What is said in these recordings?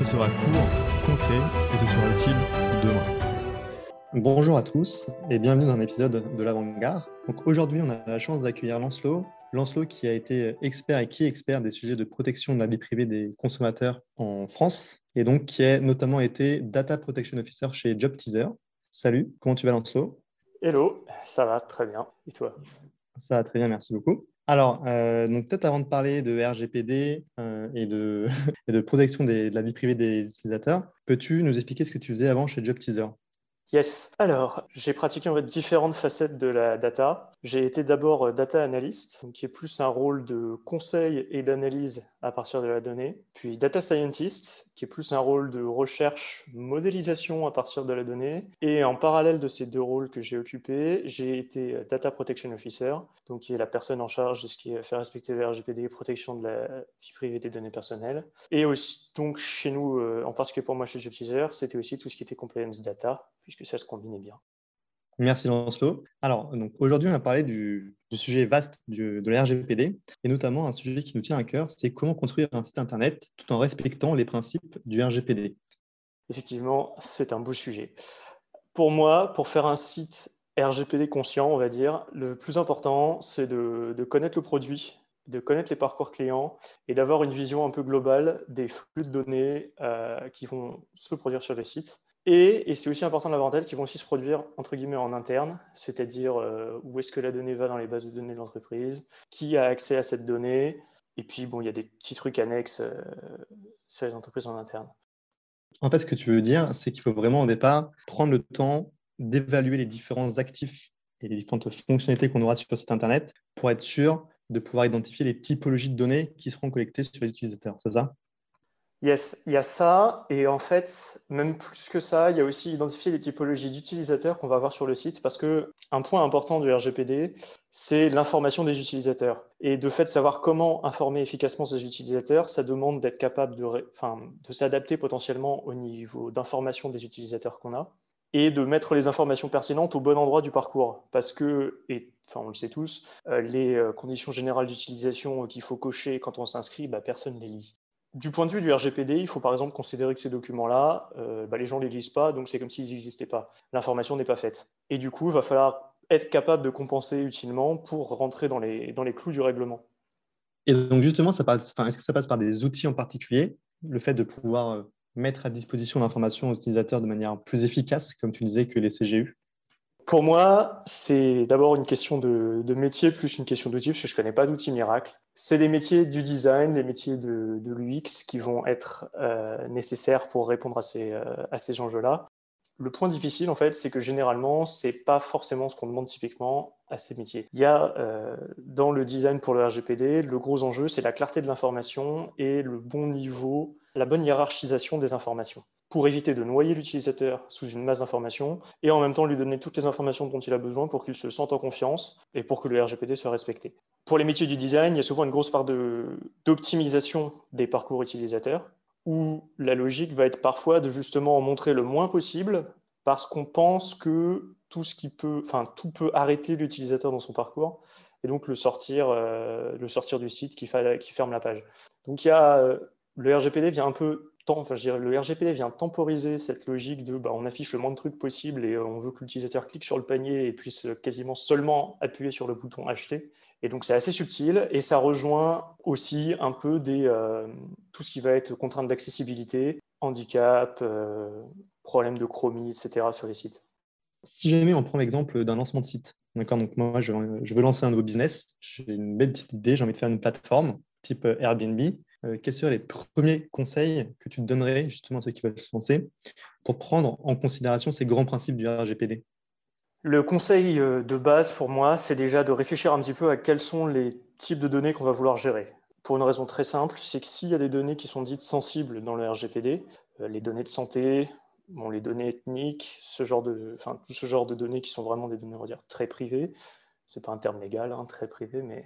Ce sera court, concret et ce sera utile demain. Bonjour à tous et bienvenue dans un épisode de l'Avant-Garde. Donc aujourd'hui, on a la chance d'accueillir Lancelot. Lancelot qui a été expert et qui est expert des sujets de protection de la vie privée des consommateurs en France et donc qui a notamment été Data Protection Officer chez JobTeaser. Salut, comment tu vas Lancelot? Hello, ça va très bien. Et toi? Ça va très bien, merci beaucoup. Alors, euh, donc peut-être avant de parler de RGPD euh, et, de, protection de la vie privée des utilisateurs, peux-tu nous expliquer ce que tu faisais avant chez JobTeaser Yes. Alors, j'ai pratiqué en fait différentes facettes de la data. J'ai été d'abord euh, data analyst, qui est plus un rôle de conseil et d'analyse à partir de la donnée. Puis data scientist, qui est plus un rôle de recherche, modélisation à partir de la donnée. Et en parallèle de ces deux rôles que j'ai occupés, j'ai été euh, data protection officer, donc qui est la personne en charge de ce qui est faire respecter le RGPD, protection de la vie privée des données personnelles. Et aussi, donc chez nous, euh, en particulier pour moi chez JobTeaser, c'était aussi tout ce qui était compliance data, que ça se combinait bien. Merci Lancelot. Alors, aujourd'hui, on va parler du, sujet vaste de l'RGPD et notamment un sujet qui nous tient à cœur, c'est comment construire un site Internet tout en respectant les principes du RGPD. Effectivement, c'est un beau sujet. Pour moi, pour faire un site RGPD conscient, on va dire, le plus important, c'est de, connaître le produit, de connaître les parcours clients et d'avoir une vision un peu globale des flux de données euh, qui vont se produire sur le site et, c'est aussi important d'avoir en tête qu'ils vont aussi se produire entre guillemets en interne, c'est-à-dire euh, où est-ce que la donnée va dans les bases de données de l'entreprise, qui a accès à cette donnée, et puis bon, il y a des petits trucs annexes euh, sur les entreprises en interne. En fait, ce que tu veux dire, c'est qu'il faut vraiment au départ prendre le temps d'évaluer les différents actifs et les différentes fonctionnalités qu'on aura sur le site Internet pour être sûr de pouvoir identifier les typologies de données qui seront collectées sur les utilisateurs. C'est ça? Yes, il y a ça, et en fait, même plus que ça, il y a aussi identifier les typologies d'utilisateurs qu'on va avoir sur le site, parce que un point important du RGPD, c'est l'information des utilisateurs. Et de fait, savoir comment informer efficacement ces utilisateurs, ça demande d'être capable de, s'adapter potentiellement au niveau d'information des utilisateurs qu'on a et de mettre les informations pertinentes au bon endroit du parcours. Parce que, enfin on le sait tous, euh, les euh, conditions générales d'utilisation qu'il faut cocher quand on s'inscrit, bah, personne ne les lit du point de vue du RGPD, il faut par exemple considérer que ces documents-là, euh, bah, les gens ne les lisent pas, donc c'est comme s'ils n'existaient pas. L'information n'est pas faite. Et du coup, il va falloir être capable de compenser utilement pour rentrer dans les, dans les clous du règlement. Et donc justement, ça est-ce que ça passe par des outils en particulier Le fait de pouvoir euh, mettre à disposition l'information aux utilisateurs de manière plus efficace, comme tu disais, que les CGU pour moi, c'est d'abord une question de, métier plus une question d'outil, parce que je ne connais pas d'outils miracle. C'est des métiers du design, des métiers de, l'UX qui vont être euh, nécessaires pour répondre à ces, euh, à ces enjeux-là. Le point difficile, en fait, c'est que généralement, ce n'est pas forcément ce qu'on demande typiquement à ces métiers. Il y a euh, dans le design pour le RGPD, le gros enjeu, c'est la clarté de l'information et le bon niveau, la bonne hiérarchisation des informations pour éviter de noyer l'utilisateur sous une masse d'informations et en même temps lui donner toutes les informations dont il a besoin pour qu'il se sente en confiance et pour que le RGPD soit respecté. Pour les métiers du design, il y a souvent une grosse part d'optimisation des parcours utilisateurs où la logique va être parfois de justement en montrer le moins possible parce qu'on pense que tout ce qui peut, enfin tout peut arrêter l'utilisateur dans son parcours et donc le sortir, euh, du site qui, ferme la page. Donc euh, le RGPD vient un peu le RGPD vient temporiser cette logique de bah, on affiche le moins de trucs possible et euh, on veut que l'utilisateur clique sur le panier et puisse euh, quasiment seulement appuyer sur le bouton acheter. Et donc c'est assez subtil et ça rejoint aussi un peu des, euh, tout ce qui va être contrainte d'accessibilité, handicap, problème de chromie, etc. sur les sites. Si jamais on prend l'exemple d'un lancement de site, d'accord, donc moi je, veux lancer un nouveau business, j'ai une belle petite idée, j'ai envie de faire une plateforme type Airbnb euh, quels seraient les premiers conseils que tu donnerais justement à ceux qui veulent se lancer pour prendre en considération ces grands principes du RGPD Le conseil euh, de base pour moi, c'est déjà de réfléchir un petit peu à quels sont les types de données qu'on va vouloir gérer. pour une raison très simple, c'est que s'il y a des données qui sont dites sensibles dans le RGPD, euh, les données de santé, bon, les données ethniques, ce genre de, enfin, tout ce genre de données qui sont vraiment des données, on va dire, très privées, c'est pas un terme légal, hein, très privé, mais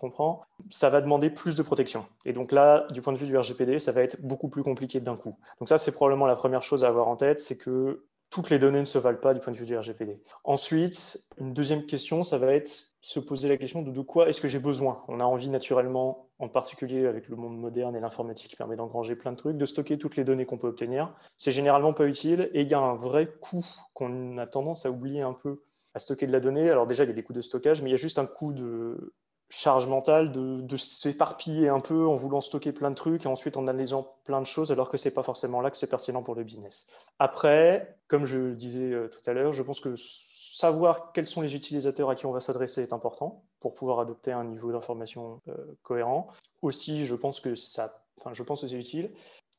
comprends, ça va demander plus de protection. Et donc là, du point de vue du RGPD, ça va être beaucoup plus compliqué d'un coup. Donc ça, c'est probablement la première chose à avoir en tête, c'est que toutes les données ne se valent pas du point de vue du RGPD. Ensuite, une deuxième question, ça va être se poser la question de de quoi est-ce que j'ai besoin? On a envie naturellement, en particulier avec le monde moderne et l'informatique qui permet d'engranger plein de trucs, de stocker toutes les données qu'on peut obtenir. C'est généralement pas utile et il y a un vrai coût qu'on a tendance à oublier un peu à stocker de la donnée. Alors déjà, il y a des coûts de stockage, mais il y a juste un coût de charge mentale de, s'éparpiller un peu en voulant stocker plein de trucs et ensuite en analysant plein de choses alors que c'est pas forcément là que c'est pertinent pour le business. Après, comme je disais euh, tout à l'heure, je pense que savoir quels sont les utilisateurs à qui on va s'adresser est important pour pouvoir adopter un niveau d'information euh, cohérent. Aussi, je pense que ça, enfin, je pense que c'est utile.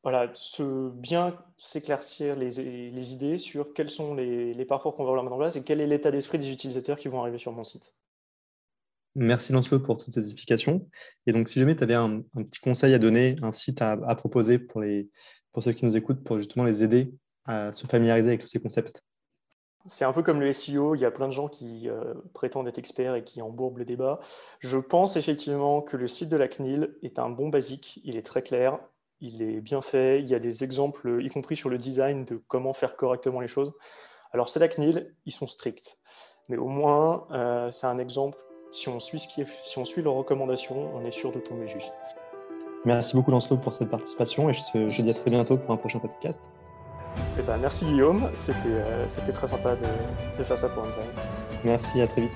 Voilà, se bien s'éclaircir les, les, idées sur quels sont les, les parcours qu'on va vouloir mettre en place et quel est l'état d'esprit des utilisateurs qui vont arriver sur mon site. Merci Lancelot pour toutes ces explications. Et donc, si jamais tu avais un, petit conseil à donner, un site à, proposer pour, les, pour ceux qui nous écoutent, pour justement les aider à se familiariser avec tous ces concepts? C'est un peu comme le SEO, il y a plein de gens qui euh, prétendent être experts et qui embourbent le débat. Je pense effectivement que le site de la CNIL est un bon basique, il est très clair, il est bien fait, il y a des exemples, y compris sur le design, de comment faire correctement les choses. Alors c'est la CNIL, ils sont stricts, mais au moins euh, c'est un exemple si on suit, ce qui est, si on suit leurs recommandations, on est sûr de tomber juste. Merci beaucoup Lancelot pour cette participation et je te dis à très bientôt pour un prochain podcast. Eh ben, merci Guillaume, c'était euh, très sympa de, faire ça pour un Merci, à très vite.